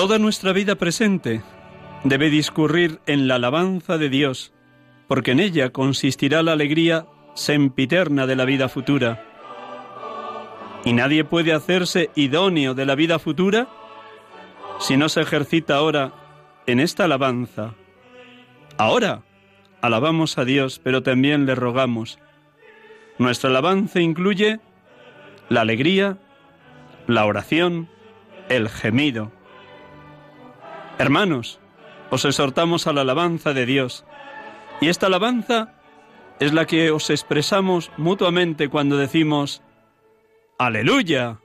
Toda nuestra vida presente debe discurrir en la alabanza de Dios, porque en ella consistirá la alegría sempiterna de la vida futura. Y nadie puede hacerse idóneo de la vida futura si no se ejercita ahora en esta alabanza. Ahora alabamos a Dios, pero también le rogamos. Nuestra alabanza incluye la alegría, la oración, el gemido. Hermanos, os exhortamos a la alabanza de Dios. Y esta alabanza es la que os expresamos mutuamente cuando decimos, aleluya.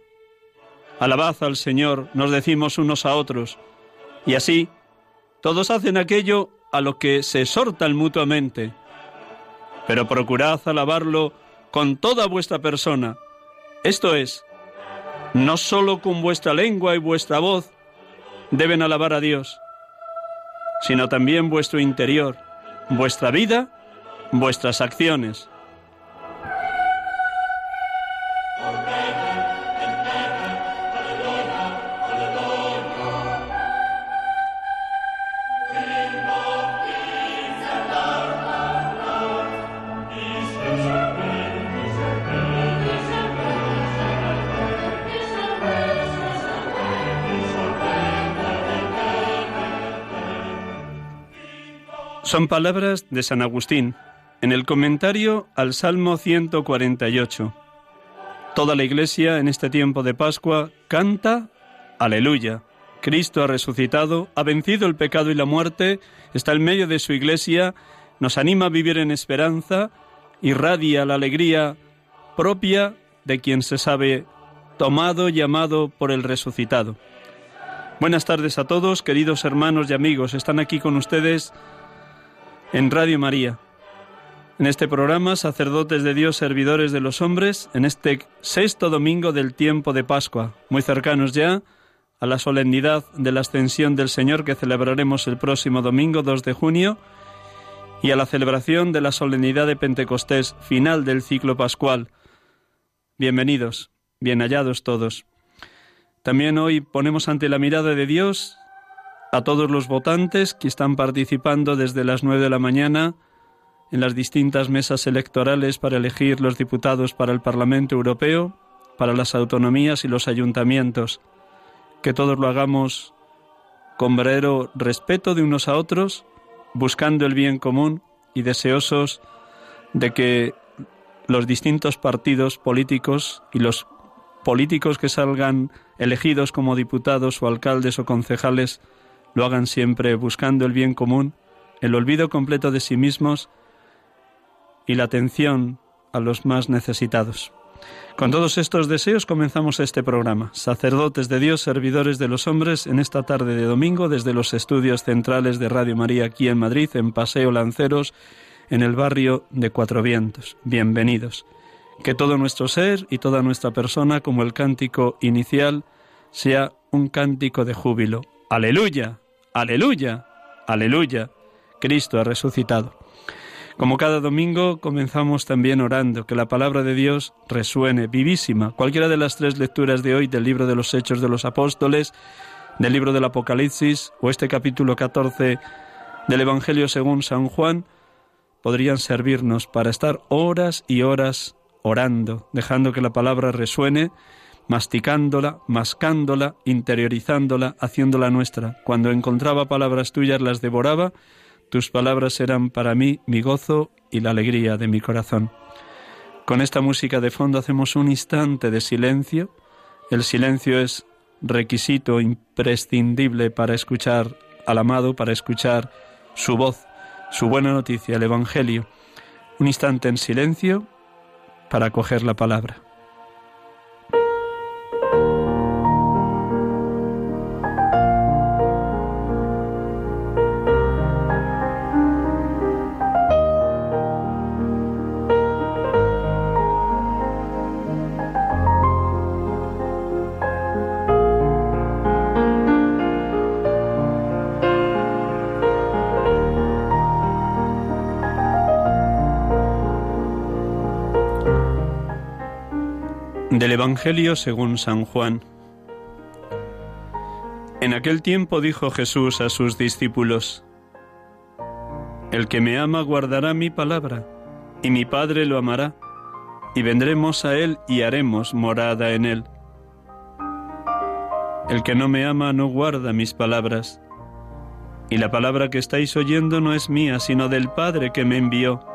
Alabad al Señor, nos decimos unos a otros. Y así, todos hacen aquello a lo que se exhortan mutuamente. Pero procurad alabarlo con toda vuestra persona. Esto es, no sólo con vuestra lengua y vuestra voz, deben alabar a Dios, sino también vuestro interior, vuestra vida, vuestras acciones. Son palabras de San Agustín en el comentario al Salmo 148. Toda la Iglesia en este tiempo de Pascua canta Aleluya. Cristo ha resucitado, ha vencido el pecado y la muerte, está en medio de su Iglesia, nos anima a vivir en esperanza, irradia la alegría propia de quien se sabe tomado y amado por el resucitado. Buenas tardes a todos, queridos hermanos y amigos. Están aquí con ustedes en Radio María. En este programa, sacerdotes de Dios, servidores de los hombres, en este sexto domingo del tiempo de Pascua, muy cercanos ya a la solemnidad de la ascensión del Señor que celebraremos el próximo domingo 2 de junio y a la celebración de la solemnidad de Pentecostés, final del ciclo pascual. Bienvenidos. bien hallados todos. También hoy ponemos ante la mirada de Dios a todos los votantes que están participando desde las nueve de la mañana en las distintas mesas electorales para elegir los diputados para el Parlamento Europeo, para las autonomías y los ayuntamientos. Que todos lo hagamos con verdadero respeto de unos a otros, buscando el bien común y deseosos de que los distintos partidos políticos y los políticos que salgan elegidos como diputados o alcaldes o concejales lo hagan siempre buscando el bien común, el olvido completo de sí mismos y la atención a los más necesitados. Con todos estos deseos comenzamos este programa. Sacerdotes de Dios, servidores de los hombres, en esta tarde de domingo desde los estudios centrales de Radio María aquí en Madrid, en Paseo Lanceros, en el barrio de Cuatro Vientos. Bienvenidos. Que todo nuestro ser y toda nuestra persona, como el cántico inicial, sea un cántico de júbilo. Aleluya, aleluya, aleluya. Cristo ha resucitado. Como cada domingo comenzamos también orando, que la palabra de Dios resuene vivísima. Cualquiera de las tres lecturas de hoy del libro de los Hechos de los Apóstoles, del libro del Apocalipsis o este capítulo 14 del Evangelio según San Juan, podrían servirnos para estar horas y horas orando, dejando que la palabra resuene, masticándola, mascándola, interiorizándola, haciéndola nuestra. Cuando encontraba palabras tuyas las devoraba, tus palabras eran para mí mi gozo y la alegría de mi corazón. Con esta música de fondo hacemos un instante de silencio. El silencio es requisito imprescindible para escuchar al amado, para escuchar su voz, su buena noticia, el Evangelio. Un instante en silencio para coger la palabra. Del Evangelio según San Juan. En aquel tiempo dijo Jesús a sus discípulos, El que me ama guardará mi palabra, y mi Padre lo amará, y vendremos a él y haremos morada en él. El que no me ama no guarda mis palabras, y la palabra que estáis oyendo no es mía, sino del Padre que me envió.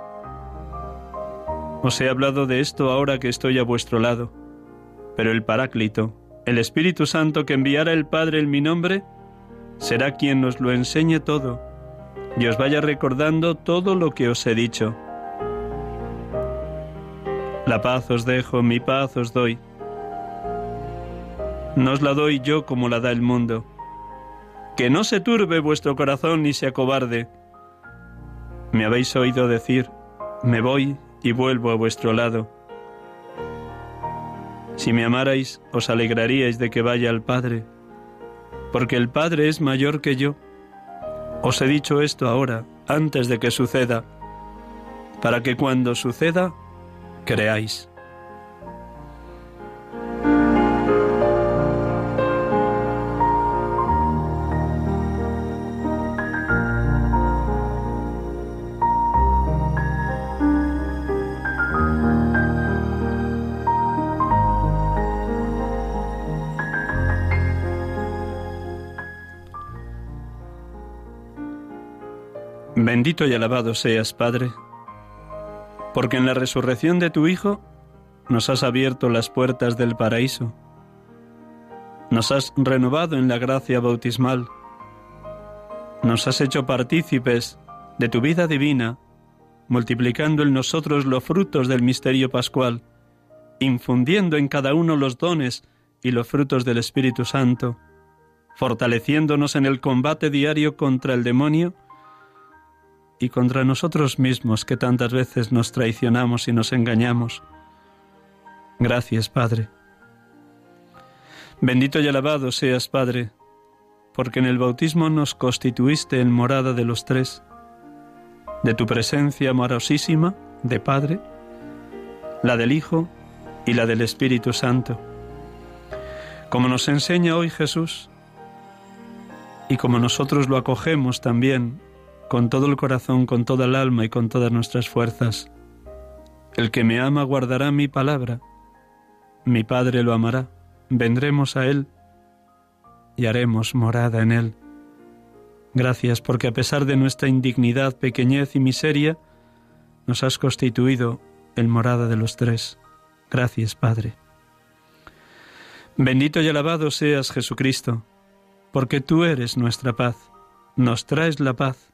Os he hablado de esto ahora que estoy a vuestro lado pero el Paráclito, el Espíritu Santo que enviará el Padre en mi nombre, será quien nos lo enseñe todo y os vaya recordando todo lo que os he dicho. La paz os dejo, mi paz os doy. No os la doy yo como la da el mundo. Que no se turbe vuestro corazón ni se acobarde. Me habéis oído decir, me voy y vuelvo a vuestro lado. Si me amarais, os alegraríais de que vaya al Padre, porque el Padre es mayor que yo. Os he dicho esto ahora, antes de que suceda, para que cuando suceda, creáis. Bendito y alabado seas, Padre, porque en la resurrección de tu Hijo nos has abierto las puertas del paraíso, nos has renovado en la gracia bautismal, nos has hecho partícipes de tu vida divina, multiplicando en nosotros los frutos del misterio pascual, infundiendo en cada uno los dones y los frutos del Espíritu Santo, fortaleciéndonos en el combate diario contra el demonio, y contra nosotros mismos que tantas veces nos traicionamos y nos engañamos. Gracias, Padre. Bendito y alabado seas, Padre, porque en el bautismo nos constituiste en morada de los tres, de tu presencia amorosísima, de Padre, la del Hijo y la del Espíritu Santo como nos enseña hoy Jesús y como nosotros lo acogemos también con todo el corazón, con toda el alma y con todas nuestras fuerzas. El que me ama guardará mi palabra, mi Padre lo amará, vendremos a Él y haremos morada en Él. Gracias porque a pesar de nuestra indignidad, pequeñez y miseria, nos has constituido el morada de los tres. Gracias, Padre. Bendito y alabado seas Jesucristo, porque tú eres nuestra paz, nos traes la paz,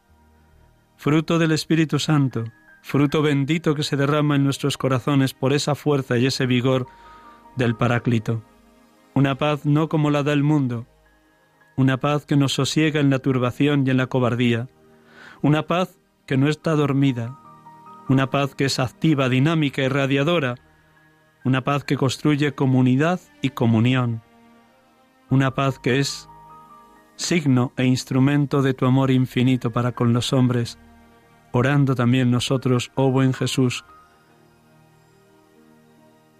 fruto del Espíritu Santo, fruto bendito que se derrama en nuestros corazones por esa fuerza y ese vigor del Paráclito. Una paz no como la da el mundo, una paz que nos sosiega en la turbación y en la cobardía, una paz que no está dormida, una paz que es activa, dinámica y radiadora, una paz que construye comunidad y comunión, una paz que es signo e instrumento de tu amor infinito para con los hombres, orando también nosotros, oh buen Jesús,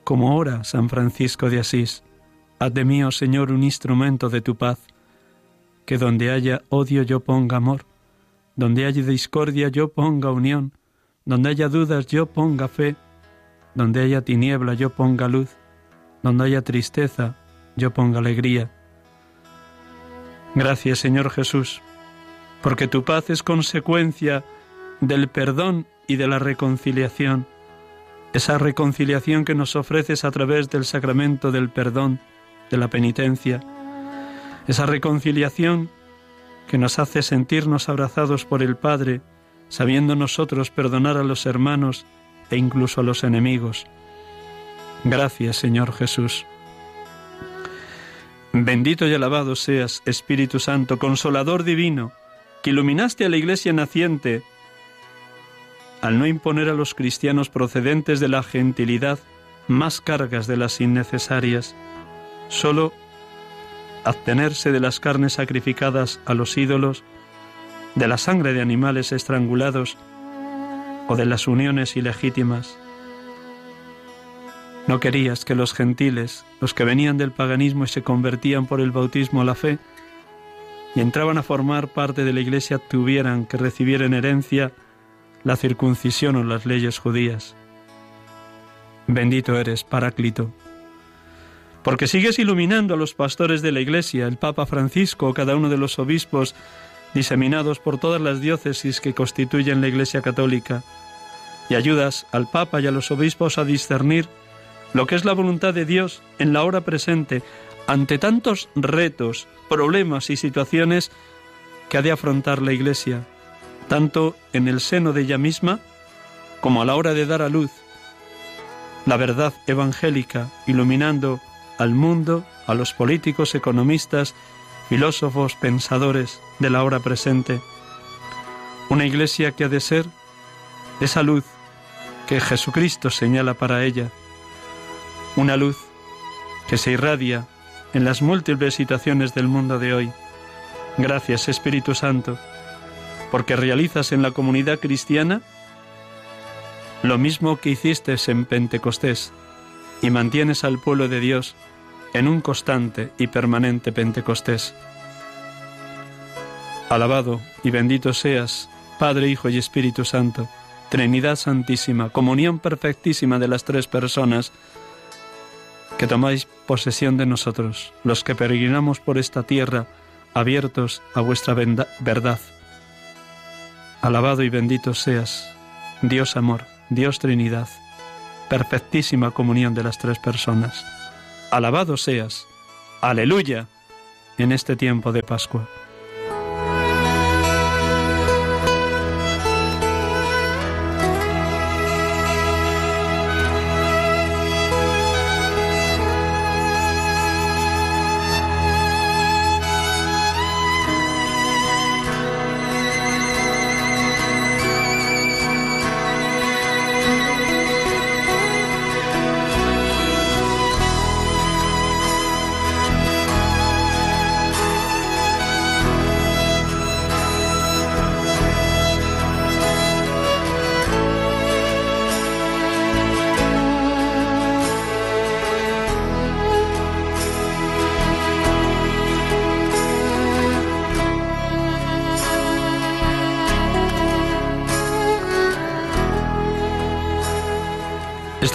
como ora San Francisco de Asís, haz de mí, oh Señor, un instrumento de tu paz, que donde haya odio yo ponga amor, donde haya discordia yo ponga unión, donde haya dudas yo ponga fe, donde haya tiniebla yo ponga luz, donde haya tristeza yo ponga alegría. Gracias Señor Jesús, porque tu paz es consecuencia del perdón y de la reconciliación, esa reconciliación que nos ofreces a través del sacramento del perdón, de la penitencia, esa reconciliación que nos hace sentirnos abrazados por el Padre, sabiendo nosotros perdonar a los hermanos e incluso a los enemigos. Gracias, Señor Jesús. Bendito y alabado seas, Espíritu Santo, consolador divino, que iluminaste a la iglesia naciente al no imponer a los cristianos procedentes de la gentilidad más cargas de las innecesarias, solo abstenerse de las carnes sacrificadas a los ídolos de la sangre de animales estrangulados o de las uniones ilegítimas. No querías que los gentiles, los que venían del paganismo y se convertían por el bautismo a la fe, y entraban a formar parte de la Iglesia, tuvieran que recibir en herencia la circuncisión o las leyes judías. Bendito eres, Paráclito, porque sigues iluminando a los pastores de la Iglesia, el Papa Francisco, cada uno de los obispos, diseminados por todas las diócesis que constituyen la Iglesia Católica, y ayudas al Papa y a los obispos a discernir lo que es la voluntad de Dios en la hora presente ante tantos retos, problemas y situaciones que ha de afrontar la Iglesia, tanto en el seno de ella misma como a la hora de dar a luz la verdad evangélica, iluminando al mundo, a los políticos, economistas filósofos, pensadores de la hora presente. Una iglesia que ha de ser esa luz que Jesucristo señala para ella. Una luz que se irradia en las múltiples situaciones del mundo de hoy. Gracias Espíritu Santo, porque realizas en la comunidad cristiana lo mismo que hiciste en Pentecostés y mantienes al pueblo de Dios en un constante y permanente Pentecostés. Alabado y bendito seas, Padre, Hijo y Espíritu Santo, Trinidad Santísima, comunión perfectísima de las tres personas, que tomáis posesión de nosotros, los que peregrinamos por esta tierra, abiertos a vuestra verdad. Alabado y bendito seas, Dios amor, Dios Trinidad, perfectísima comunión de las tres personas alabado seas. Aleluya en este tiempo de Pascua.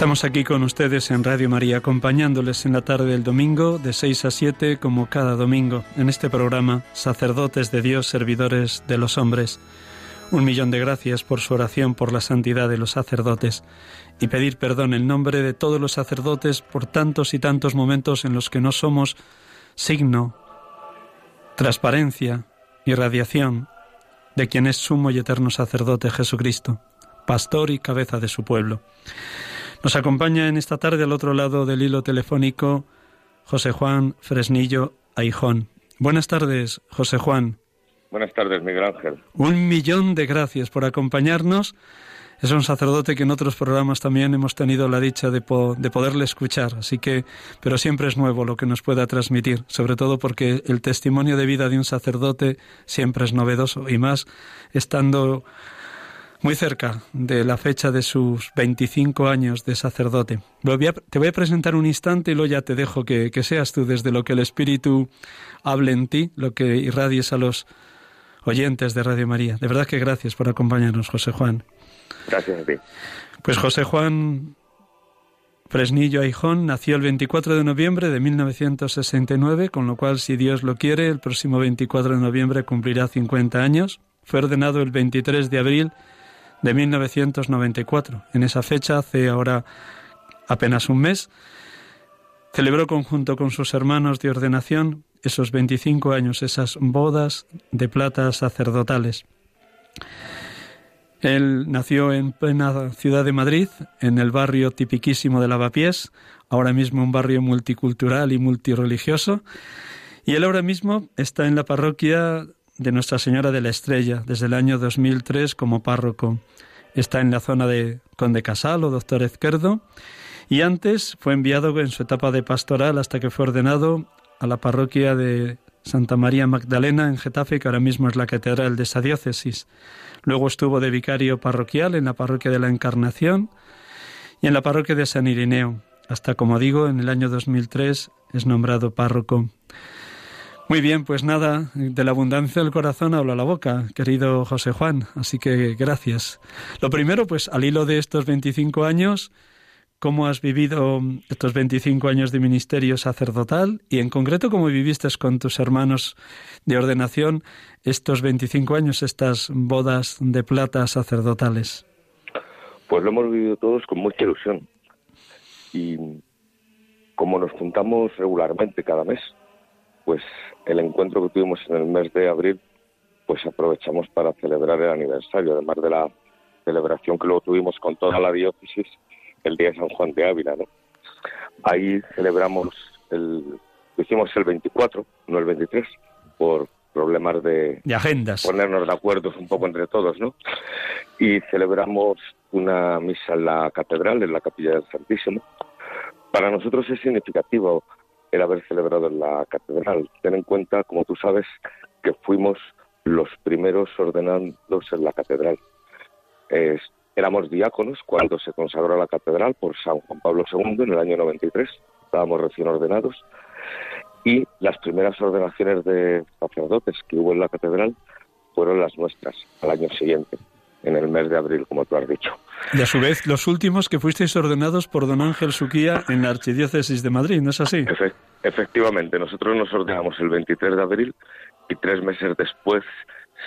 Estamos aquí con ustedes en Radio María, acompañándoles en la tarde del domingo de 6 a 7, como cada domingo, en este programa Sacerdotes de Dios, Servidores de los Hombres. Un millón de gracias por su oración por la santidad de los sacerdotes y pedir perdón en nombre de todos los sacerdotes por tantos y tantos momentos en los que no somos signo, transparencia y radiación de quien es sumo y eterno sacerdote Jesucristo, pastor y cabeza de su pueblo. Nos acompaña en esta tarde al otro lado del hilo telefónico José Juan Fresnillo Aijón. Buenas tardes, José Juan. Buenas tardes, Miguel Ángel. Un millón de gracias por acompañarnos. Es un sacerdote que en otros programas también hemos tenido la dicha de, de, poderle escuchar, así que, pero siempre es nuevo lo que nos pueda transmitir, sobre todo porque el testimonio de vida de un sacerdote siempre es novedoso y más estando muy cerca de la fecha de sus 25 años de sacerdote. te voy a presentar un instante y luego ya te dejo que, seas tú desde lo que el Espíritu hable en ti, lo que irradies a los oyentes de Radio María. De verdad que gracias por acompañarnos, José Juan. Gracias a ti. Pues José Juan Fresnillo Aijón nació el 24 de noviembre de 1969, con lo cual, si Dios lo quiere, el próximo 24 de noviembre cumplirá 50 años. Fue ordenado el 23 de abril de 1994. En esa fecha, hace ahora apenas un mes, celebró conjunto con sus hermanos de ordenación esos 25 años, esas bodas de plata sacerdotales. Él nació en plena ciudad de Madrid, en el barrio tipiquísimo de Lavapiés, ahora mismo un barrio multicultural y multireligioso, y él ahora mismo está en la parroquia de Nuestra Señora de la Estrella desde el año 2003 como párroco. Está en la zona de Conde Casal o Doctor Ezquerdo y antes fue enviado en su etapa de pastoral hasta que fue ordenado a la parroquia de Santa María Magdalena en Getafe, que ahora mismo es la catedral de esa diócesis. Luego estuvo de vicario parroquial en la parroquia de la Encarnación y en la parroquia de San Irineo, hasta, como digo, en el año 2003 es nombrado párroco. Muy bien, pues nada, de la abundancia del corazón habla la boca, querido José Juan, así que gracias. Lo primero, pues al hilo de estos 25 años, ¿cómo has vivido estos 25 años de ministerio sacerdotal y en concreto cómo viviste con tus hermanos de ordenación estos 25 años, estas bodas de plata sacerdotales? Pues lo hemos vivido todos con mucha ilusión y como nos juntamos regularmente cada mes, pues el encuentro que tuvimos en el mes de abril, pues aprovechamos para celebrar el aniversario, además de la celebración que luego tuvimos con toda la diócesis el día de San Juan de Ávila, ¿no? Ahí celebramos el, lo hicimos el 24, no el 23, por problemas de, de agendas. ponernos de acuerdo un poco entre todos, ¿no? Y celebramos una misa en la catedral, en la capilla del Santísimo. Para nosotros es significativo el haber celebrado en la catedral. Ten en cuenta, como tú sabes, que fuimos los primeros ordenados en la catedral. éramos diáconos cuando se consagró la catedral por San Juan Pablo II en el año 93. Estábamos recién ordenados. Y las primeras ordenaciones de sacerdotes que hubo en la catedral fueron las nuestras al año siguiente, en el mes de abril, como tú has dicho. Y a su vez, los últimos que fuisteis ordenados por don Ángel Suquía en la Archidiócesis de Madrid, ¿no es así? efectivamente, nosotros nos ordenamos el 23 de abril y tres meses después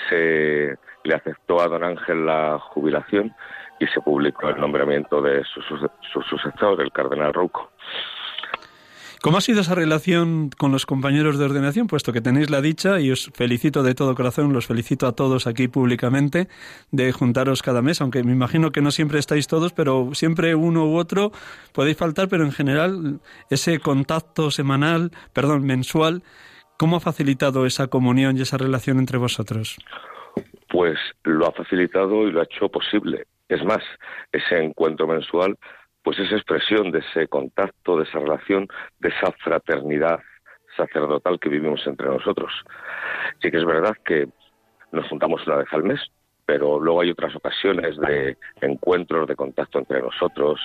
se le aceptó a don Ángel la jubilación y se publicó el nombramiento de su, su sucesor, el cardenal Rouco. ¿Cómo ha sido esa relación con los compañeros de ordenación? Puesto que tenéis la dicha, y os felicito de todo corazón, los felicito a todos aquí públicamente, de juntaros cada mes, aunque me imagino que no siempre estáis todos, pero siempre uno u otro podéis faltar, pero en general ese contacto semanal, perdón, mensual, ¿cómo ha facilitado esa comunión y esa relación entre vosotros? Pues lo ha facilitado y lo ha hecho posible. Es más, ese encuentro mensual pues esa expresión de ese contacto, de esa relación, de esa fraternidad sacerdotal que vivimos entre nosotros. Sí que es verdad que nos juntamos una vez al mes, pero luego hay otras ocasiones de encuentros, de contacto entre nosotros,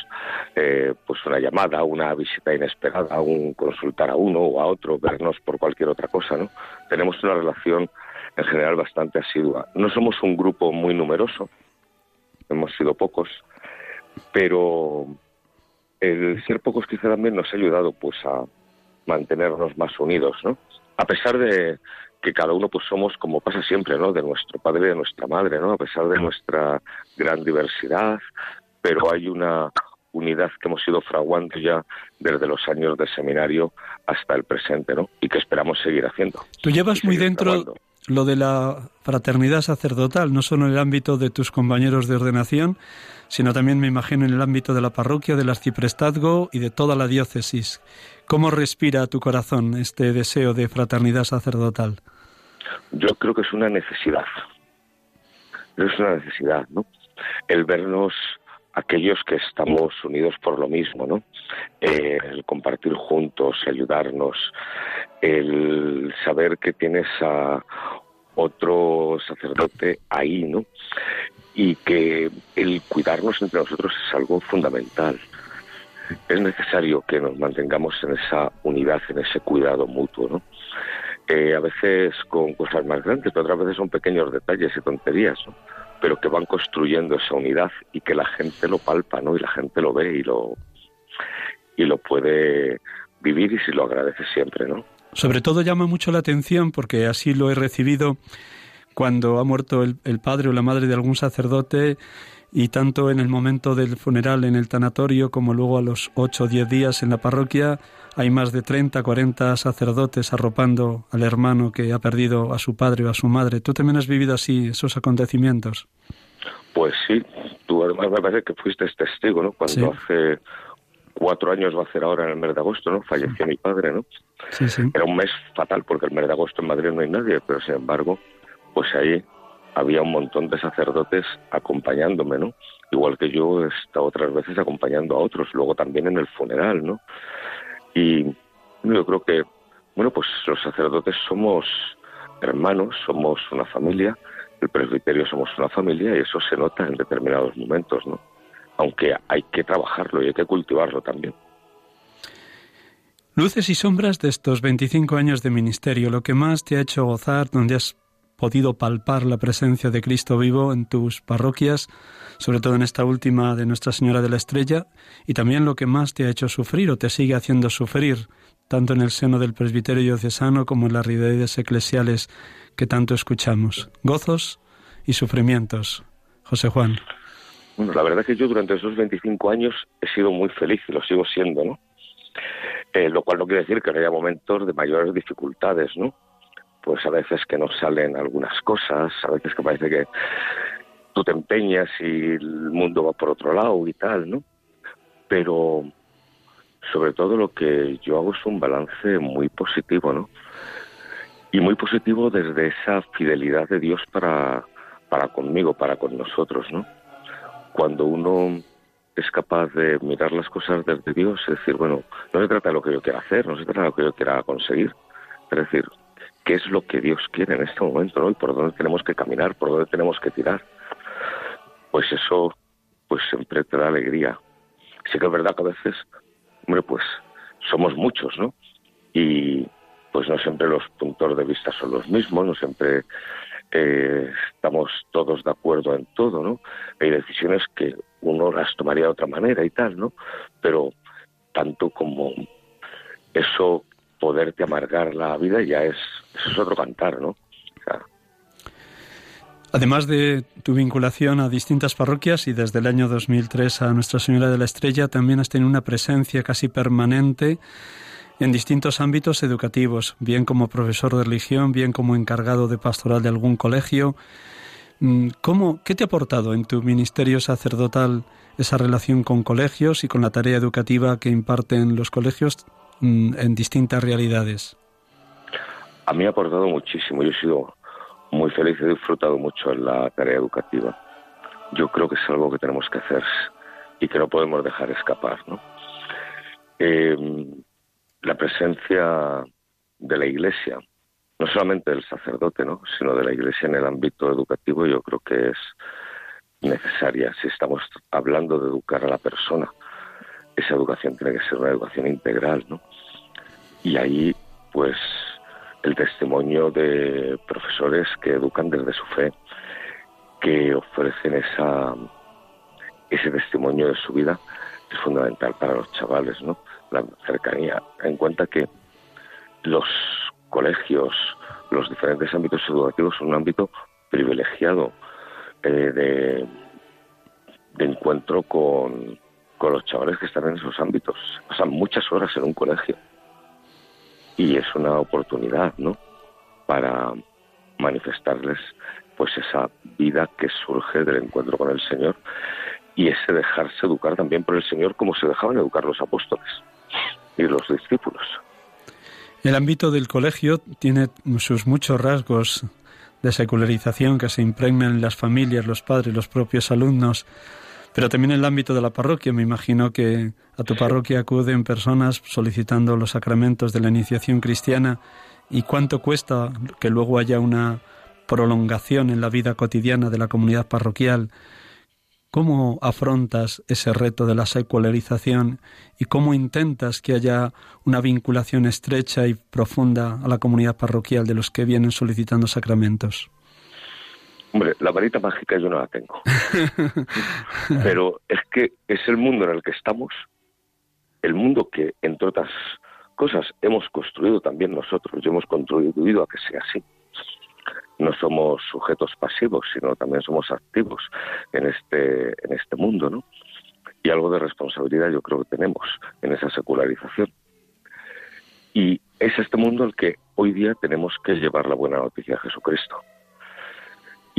eh, pues una llamada, una visita inesperada, un consultar a uno o a otro, vernos por cualquier otra cosa, ¿no? Tenemos una relación en general bastante asidua. No somos un grupo muy numeroso, hemos sido pocos, pero el ser pocos quizá también nos ha ayudado pues a mantenernos más unidos, ¿no? A pesar de que cada uno pues somos como pasa siempre, ¿no? De nuestro padre y de nuestra madre, ¿no? A pesar de nuestra gran diversidad, pero hay una unidad que hemos ido fraguando ya desde los años de seminario hasta el presente, ¿no? Y que esperamos seguir haciendo. Tú llevas muy dentro lo de la fraternidad sacerdotal, no solo en el ámbito de tus compañeros de ordenación, sino también me imagino en el ámbito de la parroquia, del arciprestazgo y de toda la diócesis. ¿Cómo respira tu corazón este deseo de fraternidad sacerdotal? Yo creo que es una necesidad. Es una necesidad, ¿no? El vernos aquellos que estamos unidos por lo mismo, ¿no? Eh, el compartir juntos, ayudarnos, el saber que tienes a otro sacerdote ahí, ¿no? Y que el cuidarnos entre nosotros es algo fundamental. Es necesario que nos mantengamos en esa unidad, en ese cuidado mutuo, ¿no? Eh, a veces con cosas más grandes, pero otras veces son pequeños detalles y tonterías, ¿no? Pero que van construyendo esa unidad y que la gente lo palpa, ¿no? Y la gente lo ve y lo y lo puede vivir y si lo agradece siempre, ¿no? Sobre todo llama mucho la atención porque así lo he recibido cuando ha muerto el padre o la madre de algún sacerdote y tanto en el momento del funeral en el tanatorio como luego a los ocho o diez días en la parroquia hay más de 30, 40 sacerdotes arropando al hermano que ha perdido a su padre o a su madre. ¿Tú también has vivido así esos acontecimientos? Pues sí, tú además me parece que fuiste testigo, ¿no? Cuando hace cuatro años va a ser ahora en el mes de agosto, ¿no? Falleció mi padre, ¿no? Sí, sí. Era un mes fatal porque el mes de agosto en Madrid no hay nadie, pero sin embargo, pues ahí había un montón de sacerdotes acompañándome, ¿no? Igual que yo he estado otras veces acompañando a otros, luego también en el funeral, ¿no? Y yo creo que, bueno, pues los sacerdotes somos hermanos, somos una familia, el presbiterio somos una familia y eso se nota en determinados momentos, ¿no? Aunque hay que trabajarlo y hay que cultivarlo también. Luces y sombras de estos 25 años de ministerio, lo que más te ha hecho gozar, donde has podido palpar la presencia de Cristo vivo en tus parroquias, sobre todo en esta última de Nuestra Señora de la Estrella, y también lo que más te ha hecho sufrir o te sigue haciendo sufrir, tanto en el seno del presbiterio diocesano como en las realidades eclesiales que tanto escuchamos. Gozos y sufrimientos. José Juan. Bueno, la verdad es que yo durante esos 25 años he sido muy feliz y lo sigo siendo, ¿no? Eh, lo cual no quiere decir que no haya momentos de mayores dificultades, ¿no? Pues a veces que no salen algunas cosas, a veces que parece que tú te empeñas y el mundo va por otro lado y tal, ¿no? Pero sobre todo lo que yo hago es un balance muy positivo, ¿no? Y muy positivo desde esa fidelidad de Dios para, para conmigo, para con nosotros, ¿no? Cuando uno es capaz de mirar las cosas desde Dios, es decir, bueno, no se trata de lo que yo quiera hacer, no se trata de lo que yo quiera conseguir, es decir, qué es lo que Dios quiere en este momento, ¿no? Y por dónde tenemos que caminar, por dónde tenemos que tirar. Pues eso, pues siempre te da alegría. Sí que es verdad que a veces, hombre, pues somos muchos, ¿no? Y pues no siempre los puntos de vista son los mismos, no siempre eh, estamos todos de acuerdo en todo, ¿no? Hay decisiones que uno las tomaría de otra manera y tal, ¿no? Pero tanto como eso poderte amargar la vida ya es, es otro cantar, ¿no? Además de tu vinculación a distintas parroquias y desde el año 2003 a Nuestra Señora de la Estrella, también has tenido una presencia casi permanente en distintos ámbitos educativos, bien como profesor de religión, bien como encargado de pastoral de algún colegio. Mm, ¿Cómo, ¿Qué te ha aportado en tu ministerio sacerdotal esa relación con colegios y con la tarea educativa que imparten los colegios en distintas realidades? A mí ha aportado muchísimo. Yo he sido muy feliz he disfrutado mucho en la tarea educativa. Yo creo que es algo que tenemos que hacer y que no podemos dejar escapar. ¿no? Em, la presencia de la Iglesia, no solamente del sacerdote, ¿no? sino de la Iglesia en el ámbito educativo, yo creo que es necesaria si estamos hablando de educar a la persona esa educación tiene que ser una educación integral, ¿no? Y ahí, pues, el testimonio de profesores que educan desde su fe, que ofrecen esa, ese testimonio de su vida, es fundamental para los chavales, ¿no? La cercanía. En cuenta que los colegios, los diferentes ámbitos educativos son un ámbito privilegiado eh, de, de, encuentro con, con los chavales que están en esos ámbitos. Pasan muchas horas en un colegio y es una oportunidad, ¿no? Para manifestarles pues esa vida que surge del encuentro con el Señor y ese dejarse educar también por el Señor como se dejaban educar los apóstoles y los discípulos. El ámbito del colegio tiene sus muchos rasgos de secularización que se impregnan en las familias, los padres, los propios alumnos, pero también en el ámbito de la parroquia. Me imagino que a tu parroquia acuden personas solicitando los sacramentos de la iniciación cristiana y cuánto cuesta que luego haya una prolongación en la vida cotidiana de la comunidad parroquial. ¿Cómo afrontas ese reto de la secularización y cómo intentas que haya una vinculación estrecha y profunda a la comunidad parroquial de los que vienen solicitando sacramentos? Hombre, la varita mágica yo no la tengo. Pero es que es el mundo en el que estamos, el mundo que, entre otras cosas, hemos construido también nosotros y hemos contribuido a que sea así no somos sujetos pasivos, sino también somos activos en este, en este mundo, ¿no? Y algo de responsabilidad yo creo que tenemos en esa secularización. Y es este mundo el que hoy día tenemos que llevar la buena noticia a Jesucristo.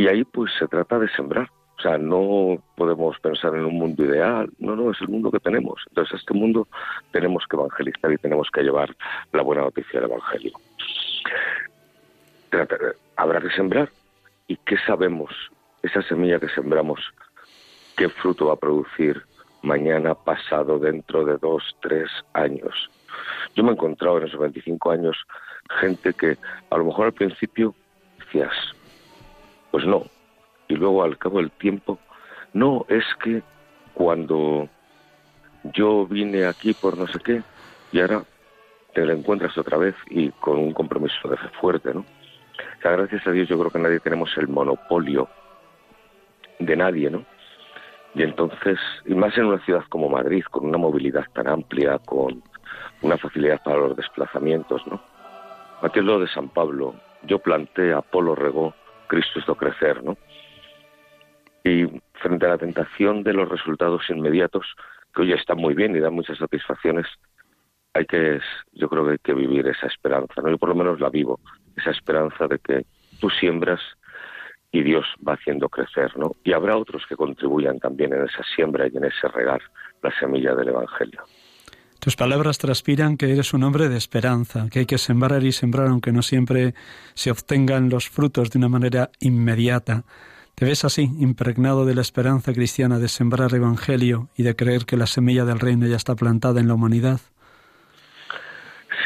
Y ahí pues se trata de sembrar. O sea, no podemos pensar en un mundo ideal, no, no, es el mundo que tenemos. Entonces, este mundo tenemos que evangelizar y tenemos que llevar la buena noticia del Evangelio habrá que sembrar. ¿Y qué sabemos? Esa semilla que sembramos, ¿qué fruto va a producir mañana, pasado, dentro de dos, tres años? Yo me he encontrado en esos 25 años gente que a lo mejor al principio decías, pues no. Y luego al cabo del tiempo, no, es que cuando yo vine aquí por no sé qué, y ahora te la encuentras otra vez y con un compromiso de fe fuerte, ¿no? gracias a Dios yo creo que nadie tenemos el monopolio de nadie, ¿no? Y entonces, y más en una ciudad como Madrid, con una movilidad tan amplia, con una facilidad para los desplazamientos, ¿no? Aquí lo de San Pablo, yo planté, Apolo regó, Cristo hizo crecer, ¿no? Y frente a la tentación de los resultados inmediatos, que hoy están muy bien y dan muchas satisfacciones, hay que, yo creo que hay que vivir esa esperanza, ¿no? Yo por lo menos la vivo esa esperanza de que tú siembras y Dios va haciendo crecer, ¿no? Y habrá otros que contribuyan también en esa siembra y en ese regar la semilla del Evangelio. Tus palabras transpiran que eres un hombre de esperanza, que hay que sembrar y sembrar aunque no siempre se obtengan los frutos de una manera inmediata. ¿Te ves así, impregnado de la esperanza cristiana de sembrar el Evangelio y de creer que la semilla del reino ya está plantada en la humanidad?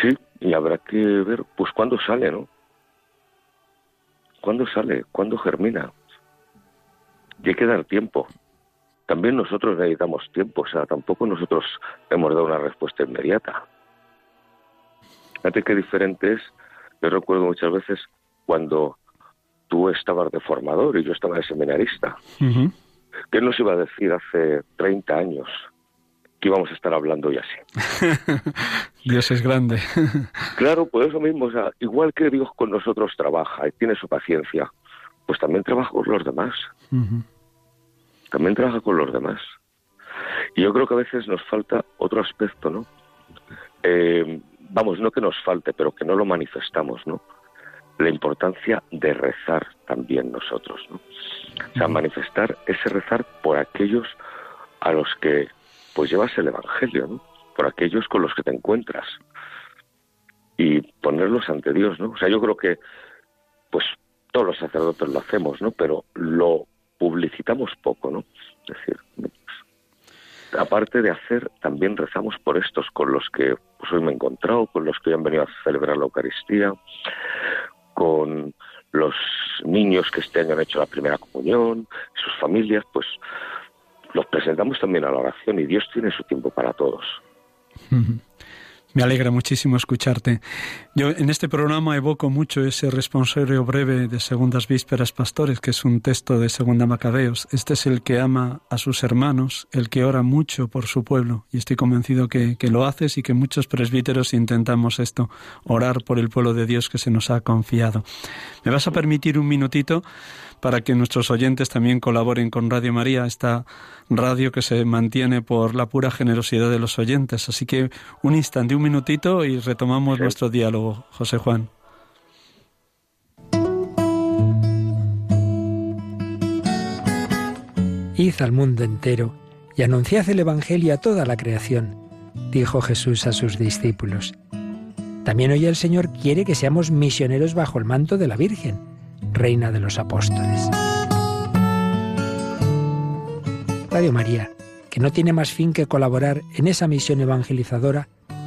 Sí, y habrá que ver, pues, cuándo sale, ¿no? ¿Cuándo sale? ¿Cuándo germina? Y hay que dar tiempo. También nosotros necesitamos tiempo, o sea, tampoco nosotros hemos dado una respuesta inmediata. Fíjate qué diferente es. Yo recuerdo muchas veces cuando tú estabas de formador y yo estaba de seminarista. ¿Qué nos iba a decir hace 30 años que íbamos a estar hablando y así? Dios es grande. claro, pues eso mismo, o sea, igual que Dios con nosotros trabaja y tiene su paciencia, pues también trabaja con los demás. También trabaja con los demás. Y yo creo que a veces nos falta otro aspecto, ¿no? Eh, vamos, no que nos falte, pero que no lo manifestamos, ¿no? La importancia de rezar también nosotros, ¿no? O sea, manifestar ese rezar por aquellos a los que pues llevas el Evangelio, ¿no? por aquellos con los que te encuentras y ponerlos ante Dios, ¿no? O sea, yo creo que, pues, todos los sacerdotes lo hacemos, ¿no? Pero lo publicitamos poco, ¿no? Es decir, aparte de hacer, también rezamos por estos con los que pues, hoy me he encontrado, con los que han venido a celebrar la Eucaristía, con los niños que este año han hecho la primera comunión, sus familias, pues los presentamos también a la oración y Dios tiene su tiempo para todos. Me alegra muchísimo escucharte. Yo en este programa evoco mucho ese responsorio breve de Segundas Vísperas Pastores, que es un texto de Segunda Macabeos. Este es el que ama a sus hermanos, el que ora mucho por su pueblo. Y estoy convencido que, que lo haces y que muchos presbíteros intentamos esto, orar por el pueblo de Dios que se nos ha confiado. ¿Me vas a permitir un minutito? para que nuestros oyentes también colaboren con Radio María, esta radio que se mantiene por la pura generosidad de los oyentes. Así que un instante, un minutito y retomamos nuestro diálogo, José Juan. Id al mundo entero y anunciad el Evangelio a toda la creación, dijo Jesús a sus discípulos. También hoy el Señor quiere que seamos misioneros bajo el manto de la Virgen Reina de los Apóstoles. Radio María, que no tiene más fin que colaborar en esa misión evangelizadora,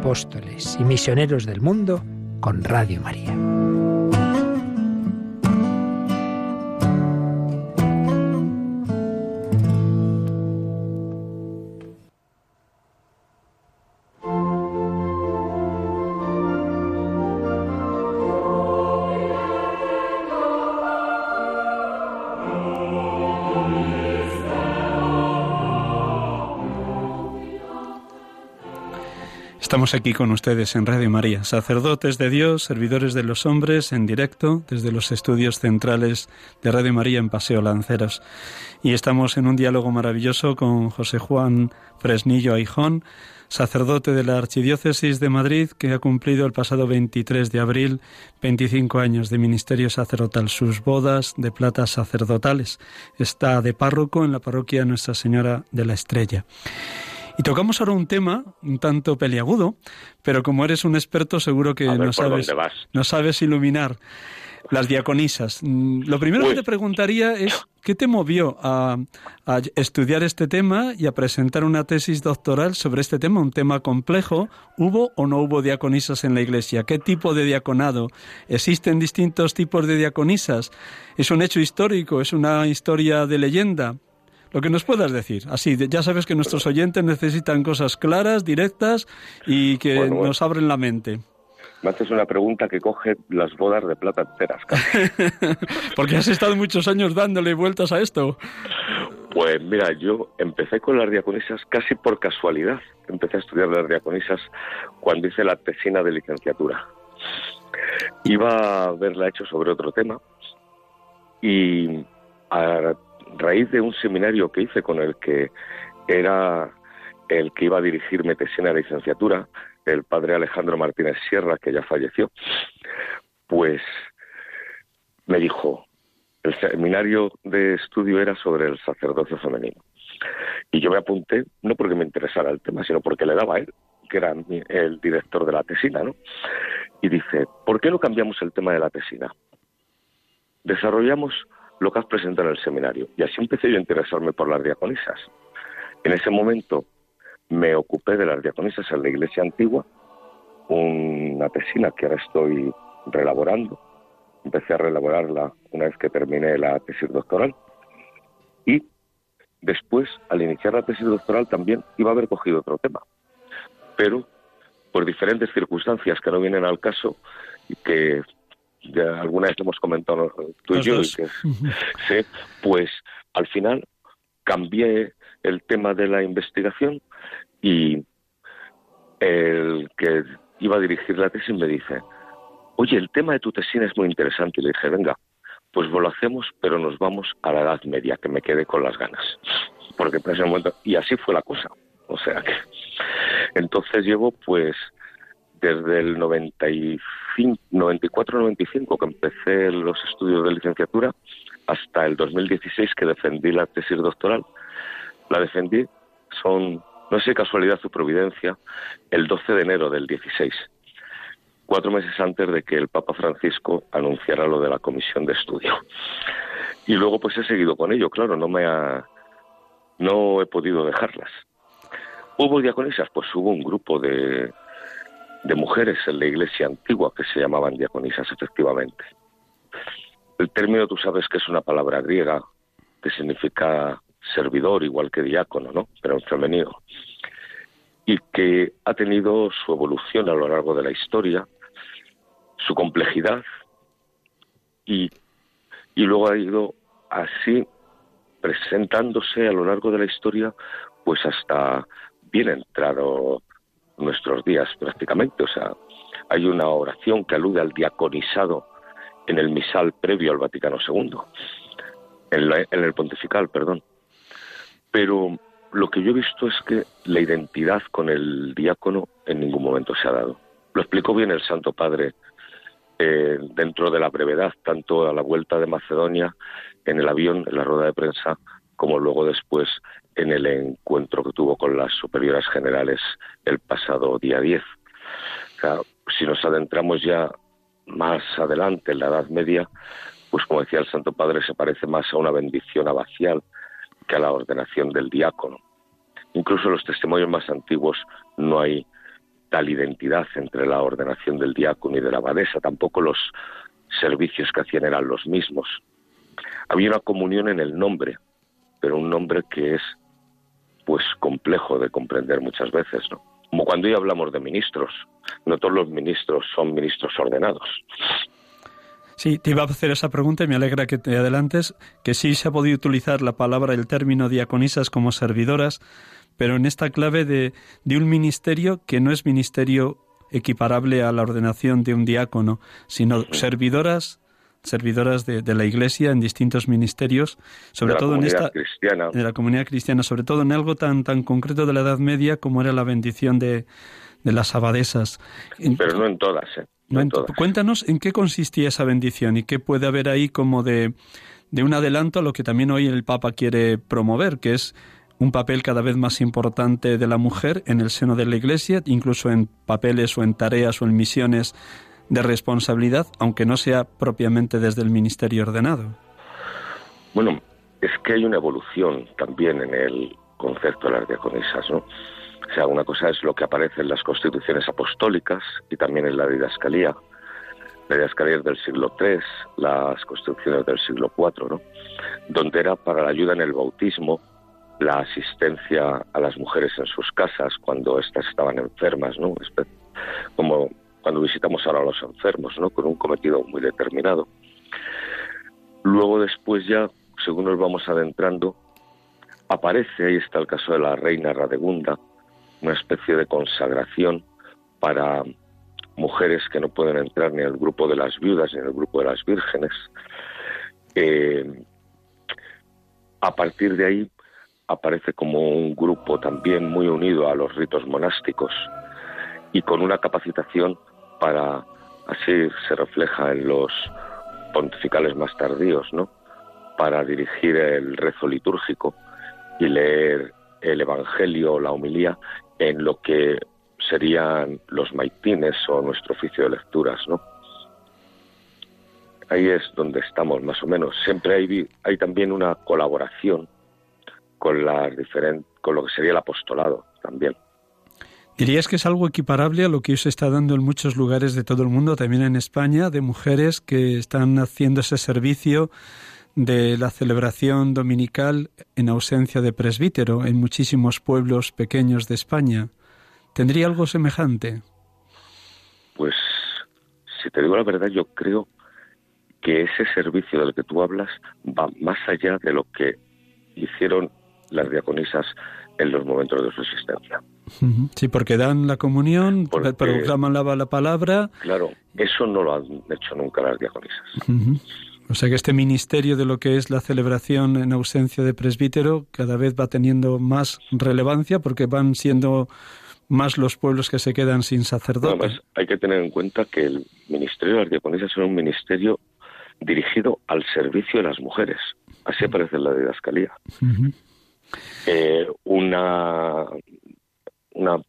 Apóstoles y misioneros del mundo con Radio María. Estamos aquí con ustedes en Radio María, sacerdotes de Dios, servidores de los hombres, en directo desde los estudios centrales de Radio María en Paseo Lanceros. Y estamos en un diálogo maravilloso con José Juan Fresnillo Aijón, sacerdote de la Archidiócesis de Madrid, que ha cumplido el pasado 23 de abril 25 años de ministerio sacerdotal, sus bodas de plata sacerdotales. Está de párroco en la parroquia Nuestra Señora de la Estrella. Y tocamos ahora un tema un tanto peliagudo, pero como eres un experto seguro que no sabes, no sabes iluminar las diaconisas. Mm, lo primero que te preguntaría es, ¿qué te movió a, a, estudiar este tema y a presentar una tesis doctoral sobre este tema, un tema complejo? ¿Hubo o no hubo diaconisas en la Iglesia? ¿Qué tipo de diaconado? ¿Existen distintos tipos de diaconisas? ¿Es un hecho histórico? ¿Es una historia de leyenda? Lo que nos puedas decir. Así, ya sabes que nuestros oyentes necesitan cosas claras, directas y que nos abren la mente. Me haces una pregunta que coge las bodas de plata enteras. Porque has estado muchos años dándole vueltas a esto. Pues mira, yo empecé con las diaconisas casi por casualidad. Empecé a estudiar las diaconisas cuando hice la tesina de licenciatura. Iba a haberla hecho sobre otro tema y a raíz de un seminario que hice con el que era el que iba a dirigir tesina de licenciatura, el padre Alejandro Martínez Sierra, que ya falleció, pues me dijo, el seminario de estudio era sobre el sacerdocio femenino. Y yo me apunté, no porque me interesara el tema, sino porque le daba a él, que era el director de la tesina, ¿no? Y dice, ¿por qué no cambiamos el tema de la tesina? Desarrollamos lo que has presentado en el seminario. Y así empecé yo a interesarme por las diaconisas. En ese momento me ocupé de las diaconisas en la iglesia antigua, una tesina que ahora estoy relaborando. Empecé a relaborarla una vez que terminé la tesis doctoral. Y después, al iniciar la tesis doctoral, también iba a haber cogido otro tema. Pero por diferentes circunstancias que no vienen al caso y que ya alguna vez hemos comentado tú y yo, sí, pues al final cambié el tema de la investigación y el que iba a dirigir la tesis me dice, oye, el tema de tu tesina es muy interesante. Y le dije, venga, pues lo hacemos, pero nos vamos a la Edad Media, que me quede con las ganas. Porque en ese momento, y así fue la cosa. O sea que, entonces llevo pues desde el 94-95 que empecé los estudios de licenciatura hasta el 2016 que defendí la tesis doctoral. La defendí, son, no sé casualidad su providencia, el 12 de enero del 16, cuatro meses antes de que el Papa Francisco anunciara lo de la comisión de estudio. Y luego pues he seguido con ello, claro, no me ha, no he podido dejarlas. ¿Hubo diaconisas? Pues hubo un grupo de, de mujeres en la iglesia antigua que se llamaban diaconisas, efectivamente. El término tú sabes que es una palabra griega que significa servidor, igual que diácono, ¿no? Pero en femenino. Y que ha tenido su evolución a lo largo de la historia, su complejidad, y, y luego ha ido así presentándose a lo largo de la historia, pues hasta bien entrado nuestros días prácticamente. O sea, hay una oración que alude al diaconizado en el misal previo al Vaticano II, en, en el pontifical, perdón. Pero lo que yo he visto es que la identidad con el diácono en ningún momento se ha dado. Lo explicó bien el Santo Padre eh, dentro de la brevedad, tanto a la vuelta de Macedonia, en el avión, en la rueda de prensa, como luego después en el encuentro que tuvo con las superioras generales el pasado día 10. si nos adentramos ya más adelante en la Edad Media, pues como decía el Santo Padre, se parece más a una bendición abacial que a la ordenación del diácono. Incluso en los testimonios más antiguos no hay tal identidad entre la ordenación del diácono y de la abadesa, tampoco los servicios que hacían eran los mismos. Había una comunión en el nombre, pero un nombre que es pues complejo de comprender muchas veces, ¿no? Como cuando hoy hablamos de ministros, no todos los ministros son ministros ordenados. Sí, te iba a hacer esa pregunta y me alegra que te adelantes, que sí se ha podido utilizar la palabra, el término diaconisas como servidoras, pero en esta clave de, un ministerio que no es ministerio equiparable a la ordenación de un diácono, sino servidoras servidoras de, la Iglesia en distintos ministerios, sobre todo en esta cristiana. de la comunidad cristiana, sobre todo en algo tan tan concreto de la Edad Media como era la bendición de, de las abadesas. Pero no en todas. ¿eh? Cuéntanos en qué consistía esa bendición y qué puede haber ahí como de, de un adelanto a lo que también hoy el Papa quiere promover, que es un papel cada vez más importante de la mujer en el seno de la Iglesia, incluso en papeles o en tareas o en misiones de responsabilidad, aunque no sea propiamente desde el ministerio ordenado. Bueno, es que hay una evolución también en el concepto de las diaconisas, ¿no? O sea, una cosa es lo que aparece en las constituciones apostólicas y también en la didascalía. La didascalía es del siglo III, las constituciones del siglo IV, ¿no? Donde era para la ayuda en el bautismo, la asistencia a las mujeres en sus casas cuando éstas estaban enfermas, ¿no? Como cuando visitamos ahora a los enfermos, ¿no? Con un cometido muy determinado. Luego después ya, según nos vamos adentrando, aparece, ahí está el caso de la reina Radegunda, una especie de consagración para mujeres que no pueden entrar ni en el grupo de las viudas ni en el grupo de las vírgenes. Eh, a partir de ahí aparece como un grupo también muy unido a los ritos monásticos y con una capacitación para, así se refleja en los pontificales más tardíos, ¿no? Para dirigir el rezo litúrgico y leer el Evangelio o la homilía en lo que serían los maitines o nuestro oficio de lecturas, ¿no? Ahí es donde estamos, más o menos. Siempre hay, hay también una colaboración con, las con lo que sería el apostolado también. ¿Dirías que es algo equiparable a lo que se está dando en muchos lugares de todo el mundo, también en España, de mujeres que están haciendo ese servicio de la celebración dominical en ausencia de presbítero en muchísimos pueblos pequeños de España? ¿Tendría algo semejante? Pues, si te digo la verdad, yo creo que ese servicio del que tú hablas va más allá de lo que hicieron las diaconisas en los momentos de su existencia. Sí, porque dan la comunión, proclaman la, la, palabra. Claro, eso no lo han hecho nunca las diaconisas. O sea que este ministerio de lo que es la celebración en ausencia de presbítero cada vez va teniendo más relevancia porque van siendo más los pueblos que se quedan sin sacerdote. Además, hay que tener en cuenta que el ministerio de las diaconisas es un ministerio dirigido al servicio de las mujeres. Así aparece en la didascalía. Eh, una, una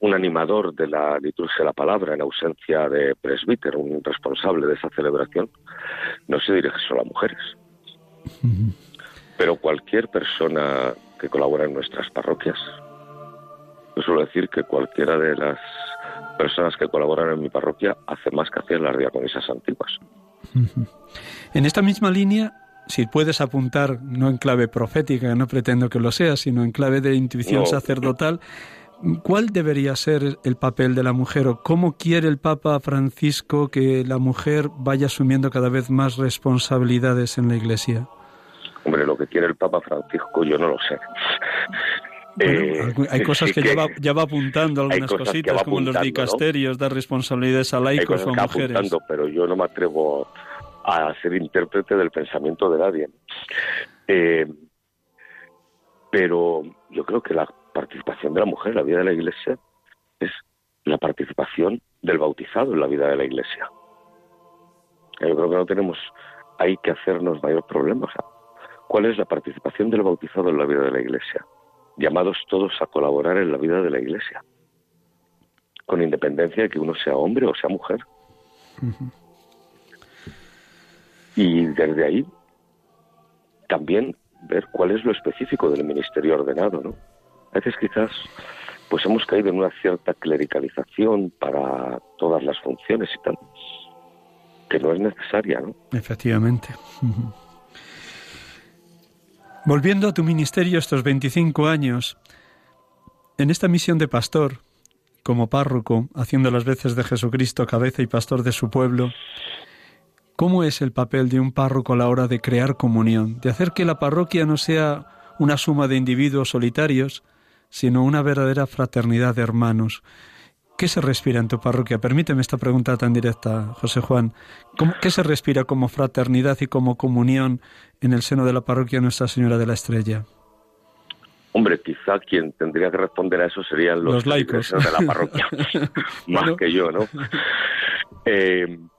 un animador de la liturgia de la palabra en ausencia de presbítero, un responsable de esa celebración, no se dirige solo a mujeres. Pero cualquier persona que colabora en nuestras parroquias, yo suelo decir que cualquiera de las personas que colaboran en mi parroquia hace más que hacer las diaconisas antiguas. En esta misma línea, si puedes apuntar, no en clave profética, no pretendo que lo sea, sino en clave de intuición sacerdotal, ¿cuál debería ser el papel de la mujer o cómo quiere el Papa Francisco que la mujer vaya asumiendo cada vez más responsabilidades en la Iglesia? Hombre, lo que quiere el Papa Francisco yo no lo sé. Eh, hay cosas que, ya, va, apuntando algunas cositas, como los dicasterios, dar responsabilidades a laicos o a mujeres. pero yo no me atrevo a ser intérprete del pensamiento de nadie. Eh, pero yo creo que la participación de la mujer en la vida de la Iglesia es la participación del bautizado en la vida de la Iglesia. Yo creo que no tenemos ahí que hacernos mayor problema. ¿Cuál es la participación del bautizado en la vida de la Iglesia? Llamados todos a colaborar en la vida de la Iglesia, con independencia de que uno sea hombre o sea mujer. Y desde ahí también ver cuál es lo específico del ministerio ordenado, ¿no? A veces quizás pues hemos caído en una cierta clericalización para todas las funciones y tal, que no es necesaria, ¿no? Efectivamente. Volviendo a tu ministerio estos 25 años, en esta misión de pastor, como párroco, haciendo las veces de Jesucristo cabeza y pastor de su pueblo, ¿Cómo es el papel de un párroco a la hora de crear comunión, de hacer que la parroquia no sea una suma de individuos solitarios, sino una verdadera fraternidad de hermanos? ¿Qué se respira en tu parroquia? Permíteme esta pregunta tan directa, José Juan. ¿Qué se respira como fraternidad y como comunión en el seno de la parroquia Nuestra Señora de la Estrella? Hombre, quizá quien tendría que responder a eso serían los, laicos de la parroquia, más que yo, ¿no? Eh,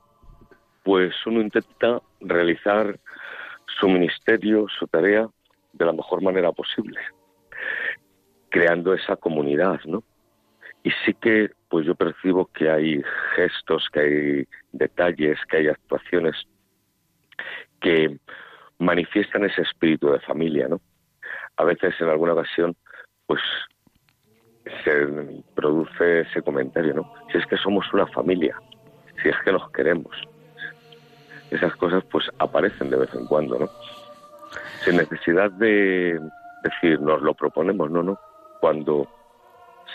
pues uno intenta realizar su ministerio, su tarea, de la mejor manera posible, creando esa comunidad, ¿no? Y sí que, pues yo percibo que hay gestos, que hay detalles, que hay actuaciones que manifiestan ese espíritu de familia, ¿no? A veces, en alguna ocasión, pues se produce ese comentario, ¿no? Si es que somos una familia, si es que nos queremos, esas cosas pues aparecen de vez en cuando, ¿no? Sin necesidad de decir, nos lo proponemos, no, no. Cuando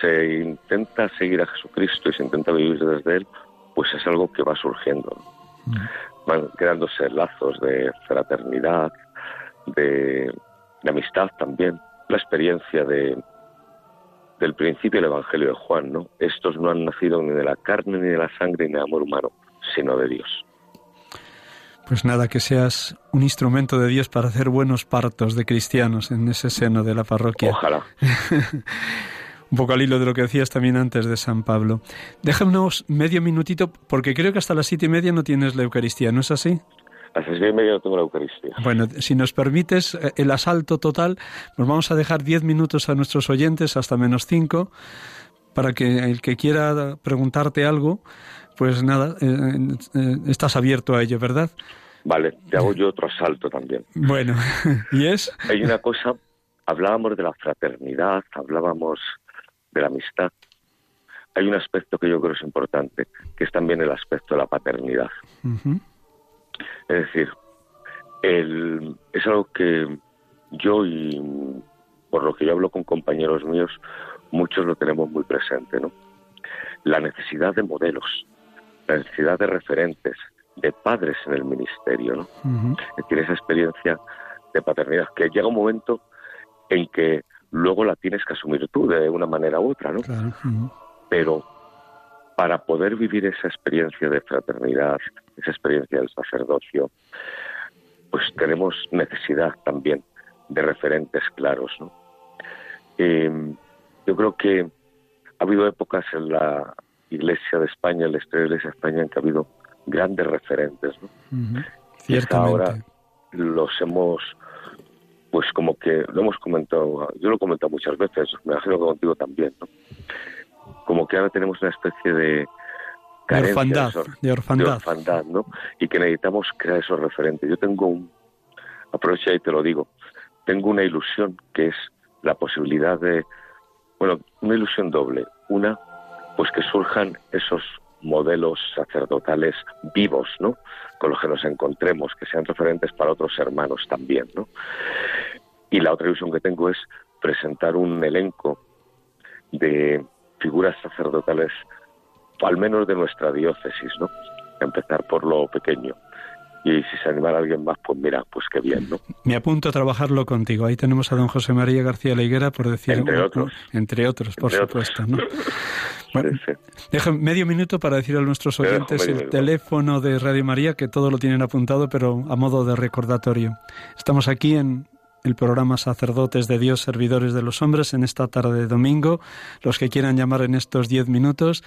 se intenta seguir a Jesucristo y se intenta vivir desde Él, pues es algo que va surgiendo. Mm. Van creándose lazos de fraternidad, de, amistad también. La experiencia de, del principio del Evangelio de Juan, ¿no? Estos no han nacido ni de la carne, ni de la sangre, ni de amor humano, sino de Dios. Pues nada, que seas un instrumento de Dios para hacer buenos partos de cristianos en ese seno de la parroquia. Ojalá. un poco al hilo de lo que decías también antes de San Pablo. Déjanos medio minutito, porque creo que hasta las siete y media no tienes la Eucaristía, ¿no es así? Hasta las siete y media no tengo la Eucaristía. Bueno, si nos permites eh, el asalto total, nos vamos a dejar diez minutos a nuestros oyentes, hasta menos cinco, para que el que quiera preguntarte algo, pues nada, eh, eh, estás abierto a ello, ¿verdad? Vale, te hago yo otro salto también. Bueno, ¿y es? Hay una cosa, hablábamos de la fraternidad, hablábamos de la amistad. Hay un aspecto que yo creo es importante, que es también el aspecto de la paternidad. Es decir, el, es algo que yo y por lo que yo hablo con compañeros míos, muchos lo tenemos muy presente, ¿no? La necesidad de modelos, la necesidad de referentes, de padres en el ministerio, ¿no? Tiene esa experiencia de paternidad que llega un momento en que luego la tienes que asumir tú de una manera u otra, ¿no? Pero para poder vivir esa experiencia de fraternidad, esa experiencia del sacerdocio, pues tenemos necesidad también de referentes claros, ¿no? Em, yo creo que ha habido épocas en la Iglesia de España, en la historia de la Iglesia de España, en que ha habido grandes referentes, ¿no? ahora los hemos, pues como que lo hemos comentado, yo lo he comentado muchas veces, me imagino que contigo también, ¿no? como que ahora tenemos una especie de orfandad, de orfandad, ¿no? Y que necesitamos crear esos referentes. Yo tengo un, aprovecha y te lo digo, tengo una ilusión que es la posibilidad de, bueno, una ilusión doble. Una, pues que surjan esos modelos sacerdotales vivos, ¿no? Con los que nos encontremos, que sean referentes para otros hermanos también, ¿no? Y la otra ilusión que tengo es presentar un elenco de figuras sacerdotales, al menos de nuestra diócesis, ¿no? Empezar por lo pequeño y si se animara alguien más, pues mira, pues qué bien, ¿no? Me apunto a trabajarlo contigo. Ahí tenemos a don José María García Leiguera, por decir... Entre otros. Entre otros, por supuesto, ¿no? Bueno, medio minuto para decir a nuestros oyentes el teléfono de Radio María, que todo lo tienen apuntado, pero a modo de recordatorio. Estamos aquí en el programa Sacerdotes de Dios, Servidores de los Hombres, en esta tarde de domingo. Los que quieran llamar en estos diez minutos,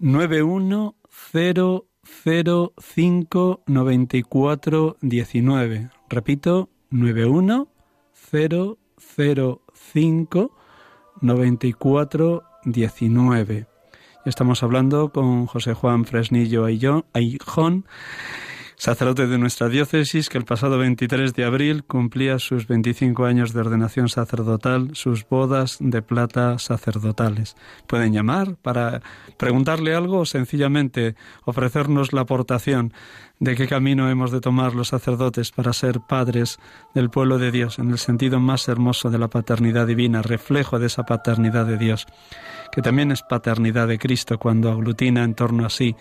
910 05 94 19. Repito, 91 005 94 19. Estamos hablando con José Juan Fresnillo Aijón sacerdote de nuestra diócesis, que el pasado 23 de abril cumplía sus 25 años de ordenación sacerdotal, sus bodas de plata sacerdotales. Pueden llamar para preguntarle algo o sencillamente ofrecernos la aportación de qué camino hemos de tomar los sacerdotes para ser padres del pueblo de Dios, en el sentido más hermoso de la paternidad divina, reflejo de esa paternidad de Dios, que también es paternidad de Cristo cuando aglutina en torno a sí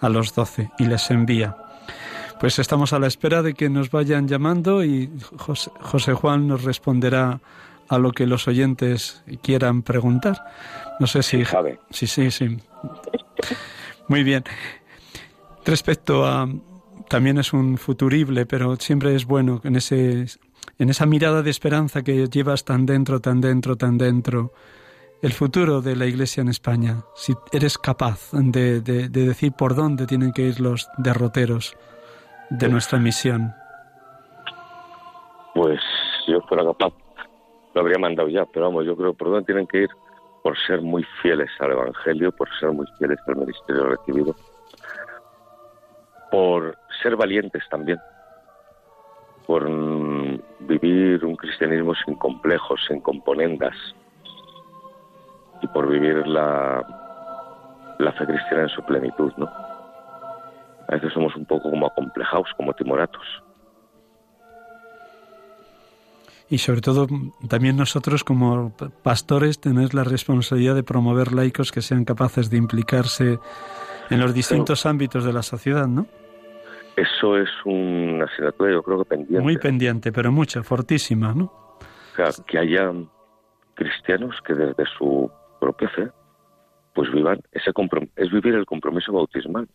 a los doce y les envía pues estamos a la espera de que nos vayan llamando y José, Juan nos responderá a lo que los oyentes quieran preguntar. No sé si... Sí, sí, sí. Muy bien. Respecto a... También es un futurible, pero siempre es bueno en, ese, en esa mirada de esperanza que llevas tan dentro, tan dentro, tan dentro, el futuro de la Iglesia en España. Si eres capaz de, de decir por dónde tienen que ir los derroteros de nuestra misión? Pues yo fuera capaz, lo habría mandado ya, pero vamos, yo creo por dónde tienen que ir por ser muy fieles al Evangelio, por ser muy fieles al ministerio recibido, por ser valientes también, por mm, vivir un cristianismo sin complejos, sin componendas, y por vivir la, la fe cristiana en su plenitud, ¿no? A veces somos un poco como acomplejados, como timoratos. Y sobre todo también nosotros como pastores tenemos la responsabilidad de promover laicos que sean capaces de implicarse en los distintos ámbitos de la sociedad, ¿no? Eso es una asignatura yo creo que pendiente. Muy pendiente, pero mucha, fortísima, ¿no? O sea, que haya cristianos que desde su propia fe pues vivan ese es vivir el compromiso bautismal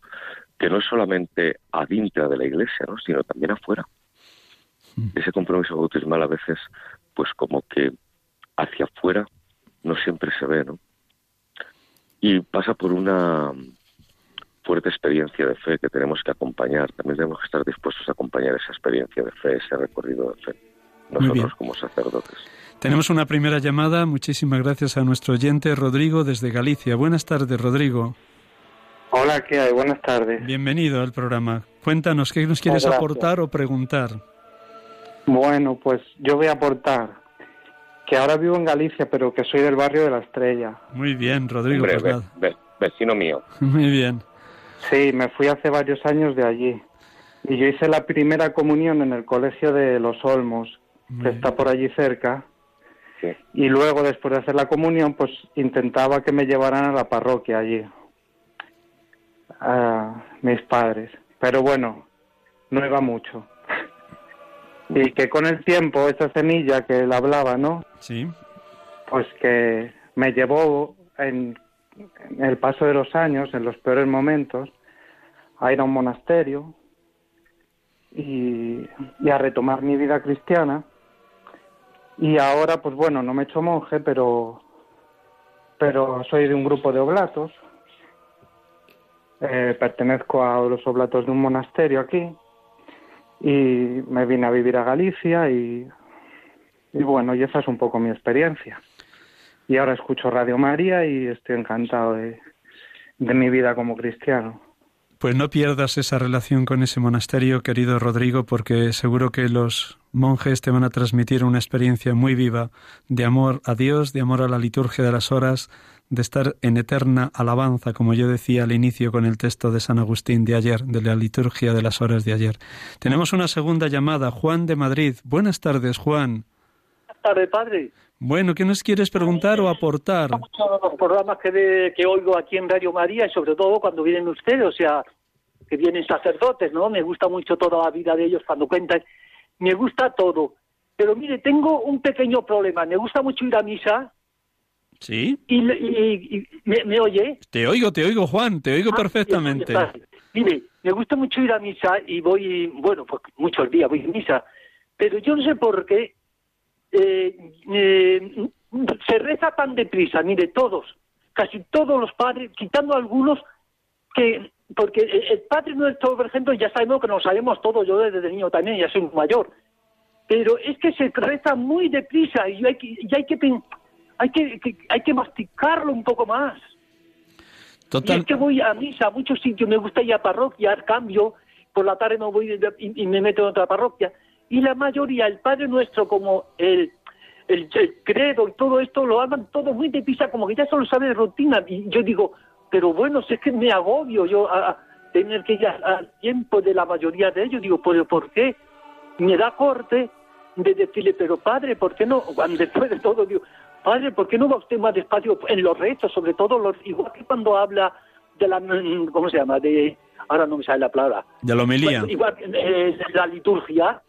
que no es solamente adintra de la iglesia, ¿no? sino también afuera. Mm. Ese compromiso bautismal a veces, pues como que hacia afuera no siempre se ve, ¿no? Y pasa por una fuerte experiencia de fe que tenemos que acompañar. También tenemos que estar dispuestos a acompañar esa experiencia de fe, ese recorrido de fe, nosotros como sacerdotes. Tenemos una primera llamada. Muchísimas gracias a nuestro oyente Rodrigo desde Galicia. Buenas tardes, Rodrigo. Hola, ¿qué hay? Buenas tardes. Bienvenido al programa. Cuéntanos, ¿qué nos quieres aportar o preguntar? Bueno, pues yo voy a aportar que ahora vivo en Galicia, pero que soy del barrio de La Estrella. Muy bien, Rodrigo. Pues vecino mío. Muy bien. Sí, me fui hace varios años de allí. Y yo hice la primera comunión en el colegio de Los Olmos, que está por allí cerca. Sí. Y luego, después de hacer la comunión, pues intentaba que me llevaran a la parroquia allí a mis padres. Pero bueno, no iba mucho. y que con el tiempo, esa semilla que él hablaba, ¿no? Sí. Pues que me llevó en, el paso de los años, en los peores momentos, a ir a un monasterio y, y a retomar mi vida cristiana. Y ahora, pues bueno, no me he hecho monje, pero, pero soy de un grupo de oblatos eh, pertenezco a los oblatos de un monasterio aquí y me vine a vivir a Galicia y, y bueno, y esa es un poco mi experiencia. y ahora escucho Radio María y estoy encantado de, de mi vida como cristiano. Pues no pierdas esa relación con ese monasterio, querido Rodrigo, porque seguro que los monjes te van a transmitir una experiencia muy viva de amor a Dios, de amor a la liturgia de las horas, de estar en eterna alabanza, como yo decía al inicio con el texto de San Agustín de ayer, de la liturgia de las horas de ayer. Tenemos una segunda llamada, Juan de Madrid. Buenas tardes, Juan. Buenas tardes, padre. Bueno, ¿qué nos quieres preguntar o aportar? Los programas que, que oigo aquí en Radio María y sobre todo cuando vienen ustedes, o sea, que vienen sacerdotes, ¿no? Me gusta mucho toda la vida de ellos cuando cuentan. Me gusta todo. Pero mire, tengo un pequeño problema. Me gusta mucho ir a misa. ¿Sí? Y, me, oye? Te oigo, te oigo, Juan, te oigo ah, perfectamente. Mire, me gusta mucho ir a misa y voy, bueno, pues muchos días voy a misa. Pero yo no sé por qué eh, eh, se reza tan deprisa, mire, todos, casi todos los padres, quitando algunos que, porque el Padre Nuestro, por ejemplo, ya sabemos que nos sabemos todos, yo desde niño también, ya soy mayor, pero es que se reza muy deprisa y hay que, y hay que, hay que, hay que masticarlo un poco más. Total. Y es que voy a misa a muchos sitios, me gusta ir a parroquia, cambio, por la tarde me voy y, y me meto en otra parroquia y la mayoría, el Padre Nuestro como el, el, credo y todo esto, lo hagan todo muy deprisa, como que ya solo sabe de rutina. Y yo digo, pero bueno, si es que me agobio yo a, tener que ir al tiempo de la mayoría de ellos. Digo, ¿pero por qué? Me da corte de decirle, pero padre, ¿por qué no? Cuando después de todo, digo, padre, ¿por qué no va usted más despacio en los restos, sobre todo los, igual que cuando habla de la, ¿cómo se llama? De, ahora no me sale la palabra. De la homilía. igual, eh, la liturgia,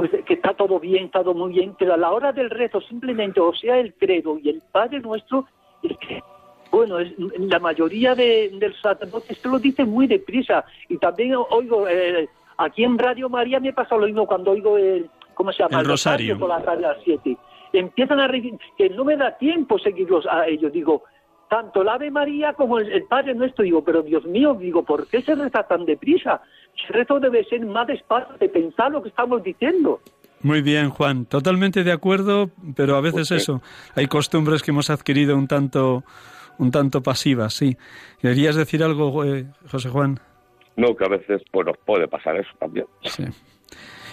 pues que está todo bien, está todo muy bien, pero a la hora del rezo simplemente, o sea, el credo y el Padre Nuestro, es que, bueno, es, la mayoría de, del sacerdote esto lo dice muy deprisa. Y también oigo, eh, aquí en Radio María me pasa lo mismo cuando oigo el, ¿cómo se llama? El, rosario. Por la tarde a las siete. Empiezan a que no me da tiempo seguirlos a ellos, digo, tanto el Ave María como el, Padre Nuestro, digo, pero Dios mío, digo, ¿por qué se reza tan deprisa? El rezo debe ser más despacio de pensar lo que estamos diciendo. Muy bien, Juan. Totalmente de acuerdo, pero a veces eso. Hay costumbres que hemos adquirido un tanto, un tanto pasivas, sí. ¿Querías decir algo, eh, José Juan? No, que a veces pues, nos puede pasar eso también. Sí.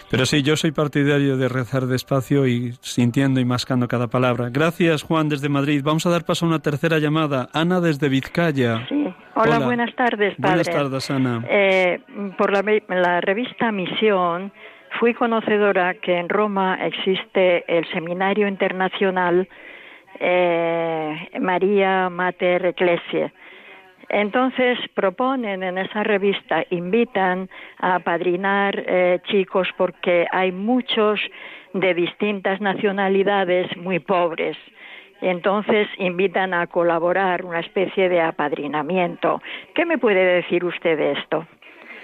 Pero sí, yo soy partidario de rezar despacio y sintiendo y mascando cada palabra. Gracias, Juan, desde Madrid. Vamos a dar paso a una tercera llamada. Ana, desde Vizcaya. Sí. Hola, buenas tardes, padre. Buenas tardes, Ana. Eh, por la, la revista Misión fui conocedora que en Roma existe el Seminario Internacional eh, María Mater Ecclesia entonces proponen en esa revista, invitan a padrinar eh, chicos porque hay muchos de distintas nacionalidades muy pobres. Entonces invitan a colaborar, una especie de apadrinamiento. ¿Qué me puede decir usted de esto?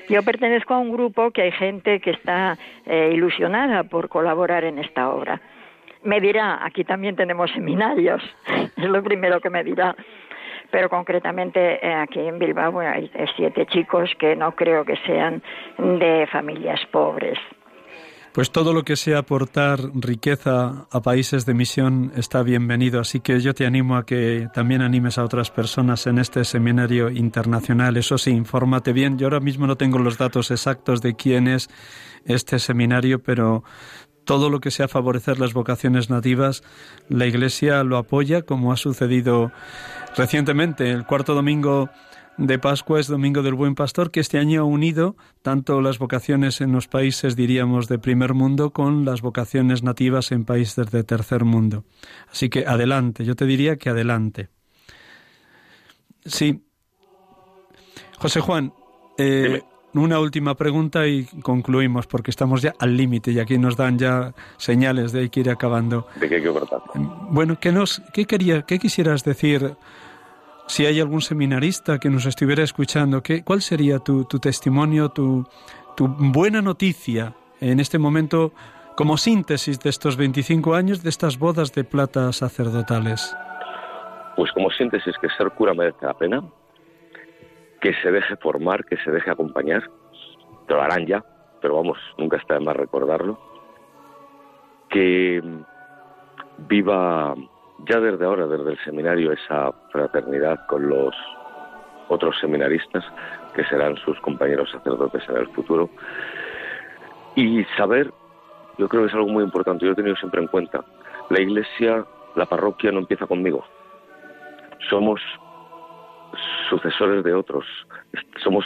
Yo pertenezco a un grupo que hay gente que está eh, ilusionada por colaborar en esta obra. Me dirá, aquí también tenemos seminarios, es lo primero que me dirá pero concretamente eh, aquí en Bilbao hay siete chicos que no creo que sean de familias pobres. Pues todo lo que sea aportar riqueza a países de misión está bienvenido, así que yo te animo a que también animes a otras personas en este seminario internacional. Eso sí, infórmate bien. Yo ahora mismo no tengo los datos exactos de quién es este seminario, pero todo lo que sea favorecer las vocaciones nativas, la Iglesia lo apoya, como ha sucedido recientemente. El cuarto domingo de Pascua es Domingo del Buen Pastor, que este año ha unido tanto las vocaciones en los países, diríamos, de primer mundo con las vocaciones nativas en países de tercer mundo. Así que adelante, yo te diría que adelante. Sí. José Juan, eh, una última pregunta y concluimos, porque estamos ya al límite y aquí nos dan ya señales de que ir acabando. De que hay que cortar. Bueno, ¿qué, nos, qué, quería, ¿qué quisieras decir si hay algún seminarista que nos estuviera escuchando? ¿qué, ¿Cuál sería tu, tu testimonio, tu, tu buena noticia en este momento como síntesis de estos 25 años de estas bodas de plata sacerdotales? Pues como síntesis que ser cura merece la pena, que se deje formar, que se deje acompañar, te lo harán ya, pero vamos, nunca está de más recordarlo, que viva ya desde ahora, desde el seminario, esa fraternidad con los otros seminaristas que serán sus compañeros sacerdotes en el futuro. Y saber, yo creo que es algo muy importante, yo he tenido siempre en cuenta, la iglesia, la parroquia no empieza conmigo. Somos sucesores de otros, somos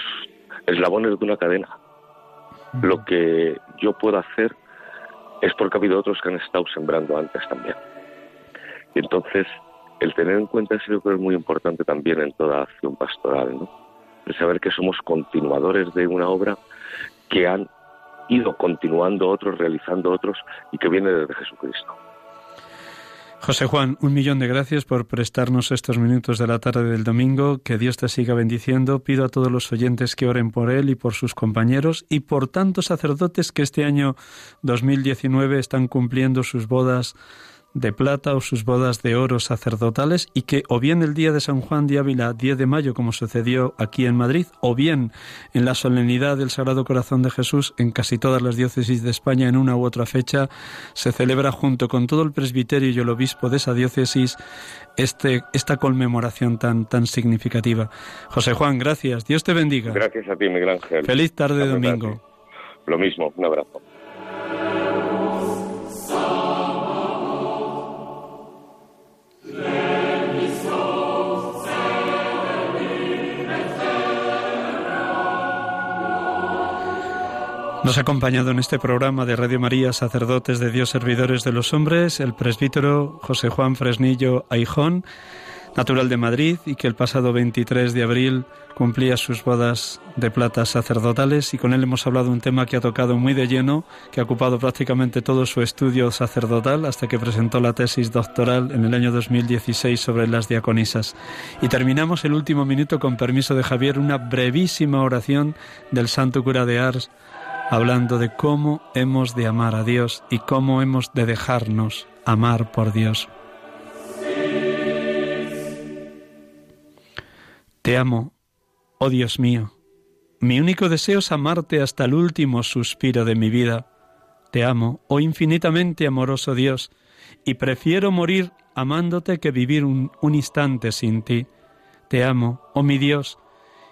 eslabones de una cadena. Lo que yo puedo hacer es porque ha habido otros que han estado sembrando antes también. Y entonces, el tener en cuenta eso creo que es muy importante también en toda acción pastoral, ¿no? El saber que somos continuadores de una obra que han ido continuando otros, realizando otros y que viene desde Jesucristo. José Juan, un millón de gracias por prestarnos estos minutos de la tarde del domingo. Que Dios te siga bendiciendo. Pido a todos los oyentes que oren por él y por sus compañeros y por tantos sacerdotes que este año 2019 están cumpliendo sus bodas de plata o sus bodas de oro sacerdotales y que o bien el día de San Juan de Ávila, 10 de mayo, como sucedió aquí en Madrid, o bien en la solemnidad del Sagrado Corazón de Jesús en casi todas las diócesis de España en una u otra fecha, se celebra junto con todo el presbiterio y el obispo de esa diócesis este, esta conmemoración tan, tan significativa. José Juan, gracias. Dios te bendiga. Gracias a ti, Miguel Ángel. Feliz tarde de domingo. Lo mismo, un abrazo. Nos ha acompañado en este programa de Radio María, sacerdotes de Dios, servidores de los hombres, el presbítero José Juan Fresnillo Aijón, natural de Madrid, y que el pasado 23 de abril cumplía sus bodas de plata sacerdotales, y con él hemos hablado un tema que ha tocado muy de lleno, que ha ocupado prácticamente todo su estudio sacerdotal hasta que presentó la tesis doctoral en el año 2016 sobre las diaconisas. Y terminamos el último minuto, con permiso de Javier, una brevísima oración del santo cura de Ars, hablando de cómo hemos de amar a Dios y cómo hemos de dejarnos amar por Dios. Te amo, oh Dios mío. Mi único deseo es amarte hasta el último suspiro de mi vida. Te amo, oh infinitamente amoroso Dios, y prefiero morir amándote que vivir un, un instante sin ti. Te amo, oh mi Dios,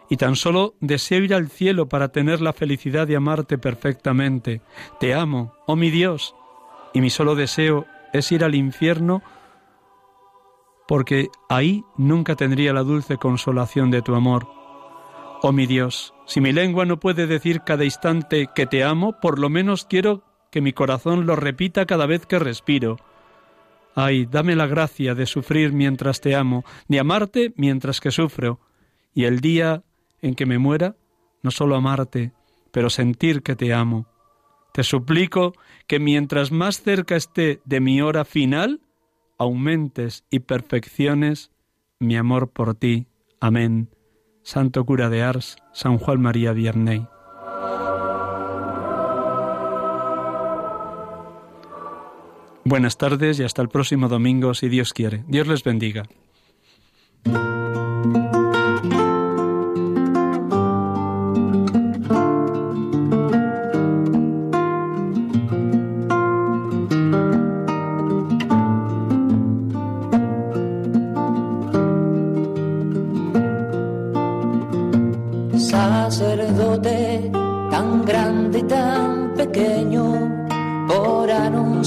y tan solo deseo ir al cielo para tener la felicidad de amarte perfectamente. Te amo, oh mi Dios, y mi solo deseo es ir al infierno porque ahí nunca tendría la dulce consolación de tu amor. Oh mi Dios, si mi lengua no puede decir cada instante que te amo, por lo menos quiero que mi corazón lo repita cada vez que respiro. Ay, dame la gracia de sufrir mientras te amo, de amarte mientras que sufro, y el día en que me muera, no solo amarte, pero sentir que te amo. Te suplico que mientras más cerca esté de mi hora final, aumentes y perfecciones mi amor por ti. Amén. Santo cura de Ars, San Juan María Vierney. Buenas tardes y hasta el próximo domingo, si Dios quiere. Dios les bendiga.